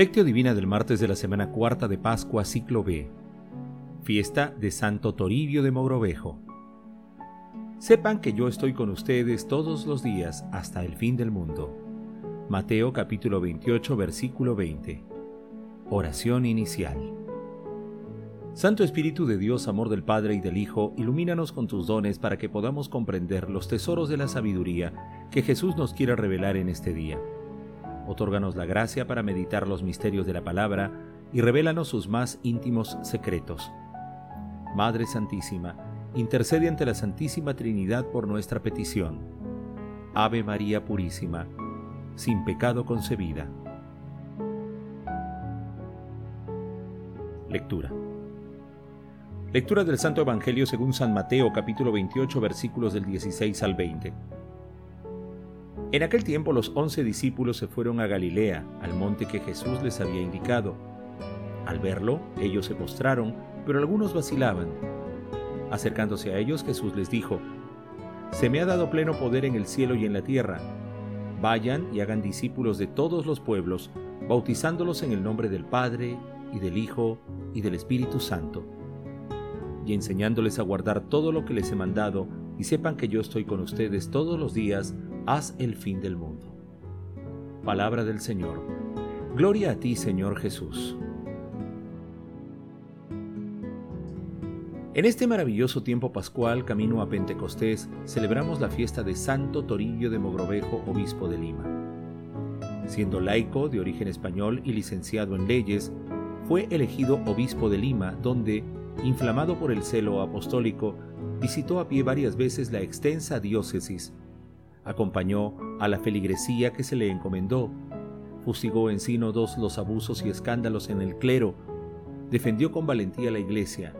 Lectio Divina del martes de la semana cuarta de Pascua, ciclo B. Fiesta de Santo Toribio de Mogrovejo. Sepan que yo estoy con ustedes todos los días hasta el fin del mundo. Mateo capítulo 28, versículo 20. Oración inicial. Santo Espíritu de Dios, amor del Padre y del Hijo, ilumínanos con tus dones para que podamos comprender los tesoros de la sabiduría que Jesús nos quiere revelar en este día Otórganos la gracia para meditar los misterios de la palabra y revélanos sus más íntimos secretos. Madre Santísima, intercede ante la Santísima Trinidad por nuestra petición. Ave María Purísima, sin pecado concebida. Lectura. Lectura del Santo Evangelio según San Mateo capítulo 28 versículos del 16 al 20. En aquel tiempo los once discípulos se fueron a Galilea, al monte que Jesús les había indicado. Al verlo, ellos se postraron, pero algunos vacilaban. Acercándose a ellos, Jesús les dijo, Se me ha dado pleno poder en el cielo y en la tierra. Vayan y hagan discípulos de todos los pueblos, bautizándolos en el nombre del Padre, y del Hijo, y del Espíritu Santo, y enseñándoles a guardar todo lo que les he mandado, y sepan que yo estoy con ustedes todos los días haz el fin del mundo. Palabra del Señor. Gloria a ti, Señor Jesús. En este maravilloso tiempo pascual, camino a Pentecostés, celebramos la fiesta de Santo Torillo de Mogrovejo, obispo de Lima. Siendo laico de origen español y licenciado en leyes, fue elegido obispo de Lima, donde, inflamado por el celo apostólico, visitó a pie varias veces la extensa diócesis acompañó a la feligresía que se le encomendó, fustigó en sínodos los abusos y escándalos en el clero, defendió con valentía la iglesia,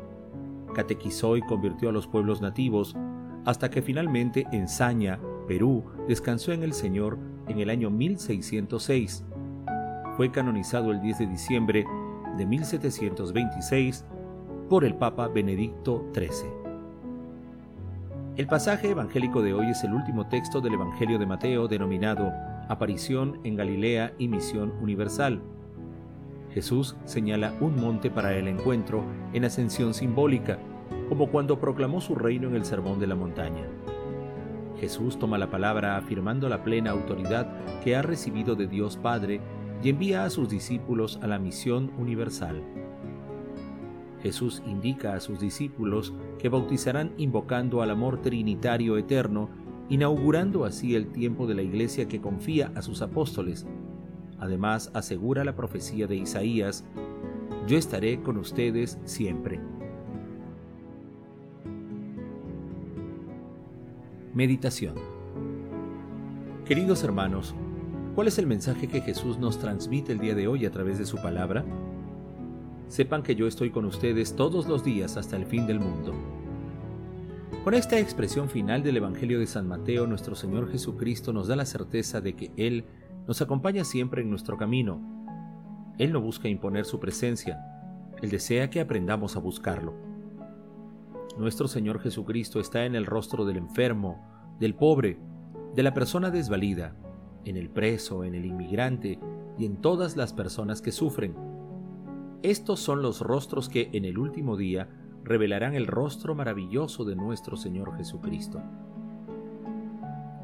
catequizó y convirtió a los pueblos nativos, hasta que finalmente en Saña, Perú, descansó en el Señor en el año 1606. Fue canonizado el 10 de diciembre de 1726 por el Papa Benedicto XIII. El pasaje evangélico de hoy es el último texto del Evangelio de Mateo denominado Aparición en Galilea y Misión Universal. Jesús señala un monte para el encuentro en ascensión simbólica, como cuando proclamó su reino en el Sermón de la Montaña. Jesús toma la palabra afirmando la plena autoridad que ha recibido de Dios Padre y envía a sus discípulos a la misión universal. Jesús indica a sus discípulos que bautizarán invocando al amor trinitario eterno, inaugurando así el tiempo de la iglesia que confía a sus apóstoles. Además, asegura la profecía de Isaías, Yo estaré con ustedes siempre. Meditación Queridos hermanos, ¿cuál es el mensaje que Jesús nos transmite el día de hoy a través de su palabra? Sepan que yo estoy con ustedes todos los días hasta el fin del mundo. Con esta expresión final del Evangelio de San Mateo, nuestro Señor Jesucristo nos da la certeza de que Él nos acompaña siempre en nuestro camino. Él no busca imponer su presencia, Él desea que aprendamos a buscarlo. Nuestro Señor Jesucristo está en el rostro del enfermo, del pobre, de la persona desvalida, en el preso, en el inmigrante y en todas las personas que sufren estos son los rostros que en el último día revelarán el rostro maravilloso de nuestro Señor Jesucristo.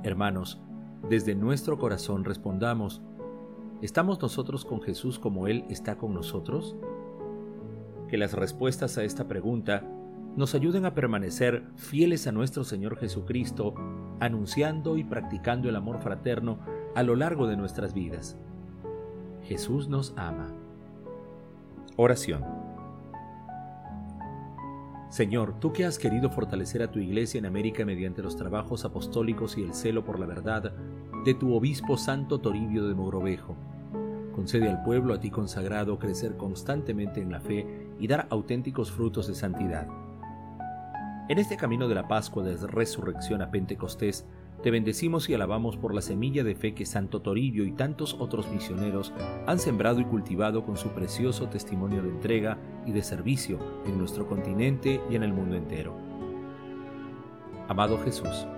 Hermanos, desde nuestro corazón respondamos, ¿estamos nosotros con Jesús como Él está con nosotros? Que las respuestas a esta pregunta nos ayuden a permanecer fieles a nuestro Señor Jesucristo, anunciando y practicando el amor fraterno a lo largo de nuestras vidas. Jesús nos ama. Oración. Señor, tú que has querido fortalecer a tu iglesia en América mediante los trabajos apostólicos y el celo por la verdad de tu obispo Santo Toribio de Mogrovejo, concede al pueblo a ti consagrado crecer constantemente en la fe y dar auténticos frutos de santidad. En este camino de la Pascua de resurrección a Pentecostés, te bendecimos y alabamos por la semilla de fe que Santo Toribio y tantos otros misioneros han sembrado y cultivado con su precioso testimonio de entrega y de servicio en nuestro continente y en el mundo entero. Amado Jesús,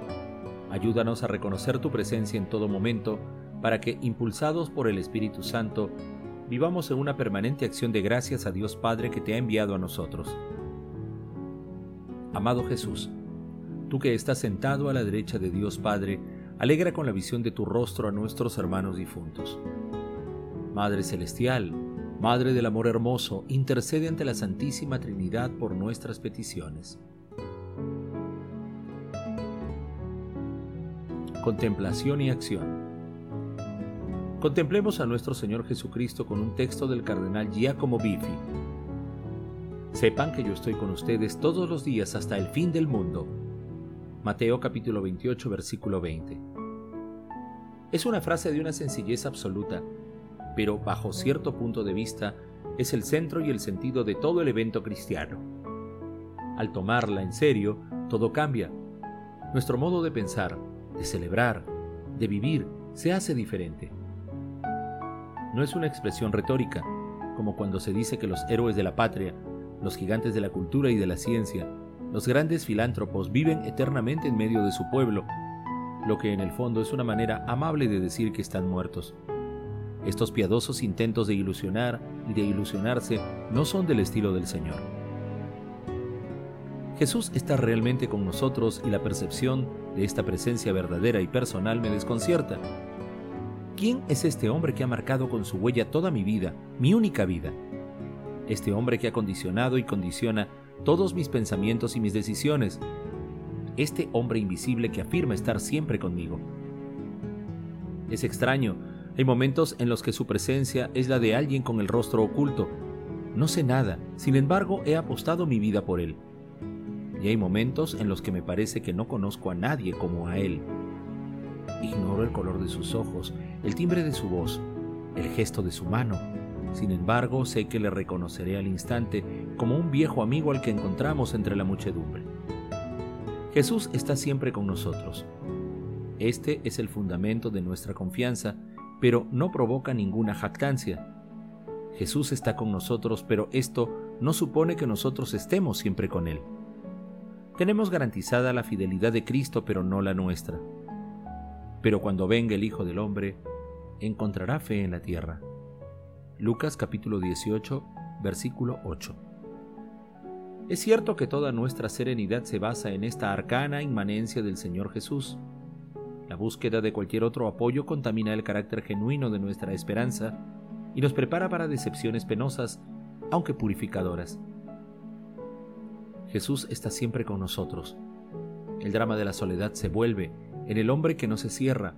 ayúdanos a reconocer tu presencia en todo momento para que, impulsados por el Espíritu Santo, vivamos en una permanente acción de gracias a Dios Padre que te ha enviado a nosotros. Amado Jesús, tú que estás sentado a la derecha de Dios Padre, alegra con la visión de tu rostro a nuestros hermanos difuntos. Madre Celestial, Madre del Amor Hermoso, intercede ante la Santísima Trinidad por nuestras peticiones. Contemplación y acción. Contemplemos a nuestro Señor Jesucristo con un texto del cardenal Giacomo Biffi. Sepan que yo estoy con ustedes todos los días hasta el fin del mundo. Mateo capítulo 28 versículo 20. Es una frase de una sencillez absoluta, pero bajo cierto punto de vista es el centro y el sentido de todo el evento cristiano. Al tomarla en serio, todo cambia. Nuestro modo de pensar, de celebrar, de vivir, se hace diferente no es una expresión retórica, como cuando se dice que los héroes de la patria, los gigantes de la cultura y de la ciencia, los grandes filántropos viven eternamente en medio de su pueblo, lo que en el fondo es una manera amable de decir que están muertos. Estos piadosos intentos de ilusionar y de ilusionarse no son del estilo del Señor. Jesús está realmente con nosotros y la percepción de esta presencia verdadera y personal me desconcierta, ¿Quién es este hombre que ha marcado con su huella toda mi vida, mi única vida? Este hombre que ha condicionado y condiciona todos mis pensamientos y mis decisiones. Este hombre invisible que afirma estar siempre conmigo. Es extraño, hay momentos en los que su presencia es la de alguien con el rostro oculto. No sé nada, sin embargo he apostado mi vida por él. Y hay momentos en los que me parece que no conozco a nadie como a él. Ignoro el color de sus ojos, el timbre de su voz, el gesto de su mano. Sin embargo, sé que le reconoceré al instante como un viejo amigo al que encontramos entre la muchedumbre. Jesús está siempre con nosotros. Este es el fundamento de nuestra confianza, pero no provoca ninguna jactancia. Jesús está con nosotros, pero esto no supone que nosotros estemos siempre con Él. Tenemos garantizada la fidelidad de Cristo, pero no la nuestra pero cuando venga el Hijo del Hombre, encontrará fe en la tierra. Lucas capítulo 18, versículo 8. Es cierto que toda nuestra serenidad se basa en esta arcana inmanencia del Señor Jesús. La búsqueda de cualquier otro apoyo contamina el carácter genuino de nuestra esperanza y nos prepara para decepciones penosas, aunque purificadoras. Jesús está siempre con nosotros. El drama de la soledad se vuelve, en el hombre que no se cierra,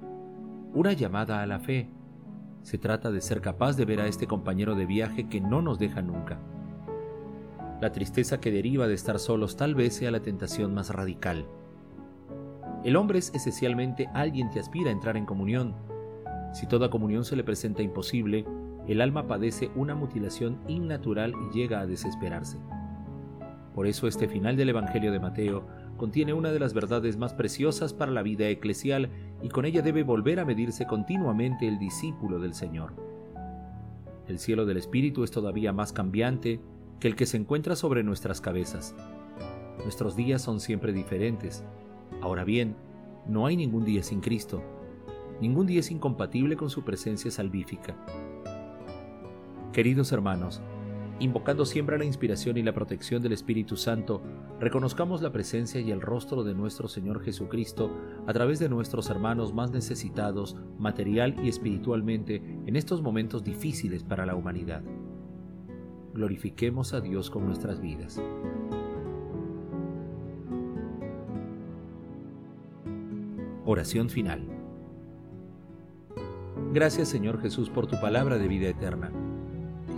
una llamada a la fe. Se trata de ser capaz de ver a este compañero de viaje que no nos deja nunca. La tristeza que deriva de estar solos tal vez sea la tentación más radical. El hombre es esencialmente alguien que aspira a entrar en comunión. Si toda comunión se le presenta imposible, el alma padece una mutilación innatural y llega a desesperarse. Por eso este final del Evangelio de Mateo contiene una de las verdades más preciosas para la vida eclesial y con ella debe volver a medirse continuamente el discípulo del Señor. El cielo del Espíritu es todavía más cambiante que el que se encuentra sobre nuestras cabezas. Nuestros días son siempre diferentes. Ahora bien, no hay ningún día sin Cristo. Ningún día es incompatible con su presencia salvífica. Queridos hermanos, invocando siempre la inspiración y la protección del Espíritu Santo, reconozcamos la presencia y el rostro de nuestro Señor Jesucristo a través de nuestros hermanos más necesitados, material y espiritualmente, en estos momentos difíciles para la humanidad. Glorifiquemos a Dios con nuestras vidas. Oración final. Gracias Señor Jesús por tu palabra de vida eterna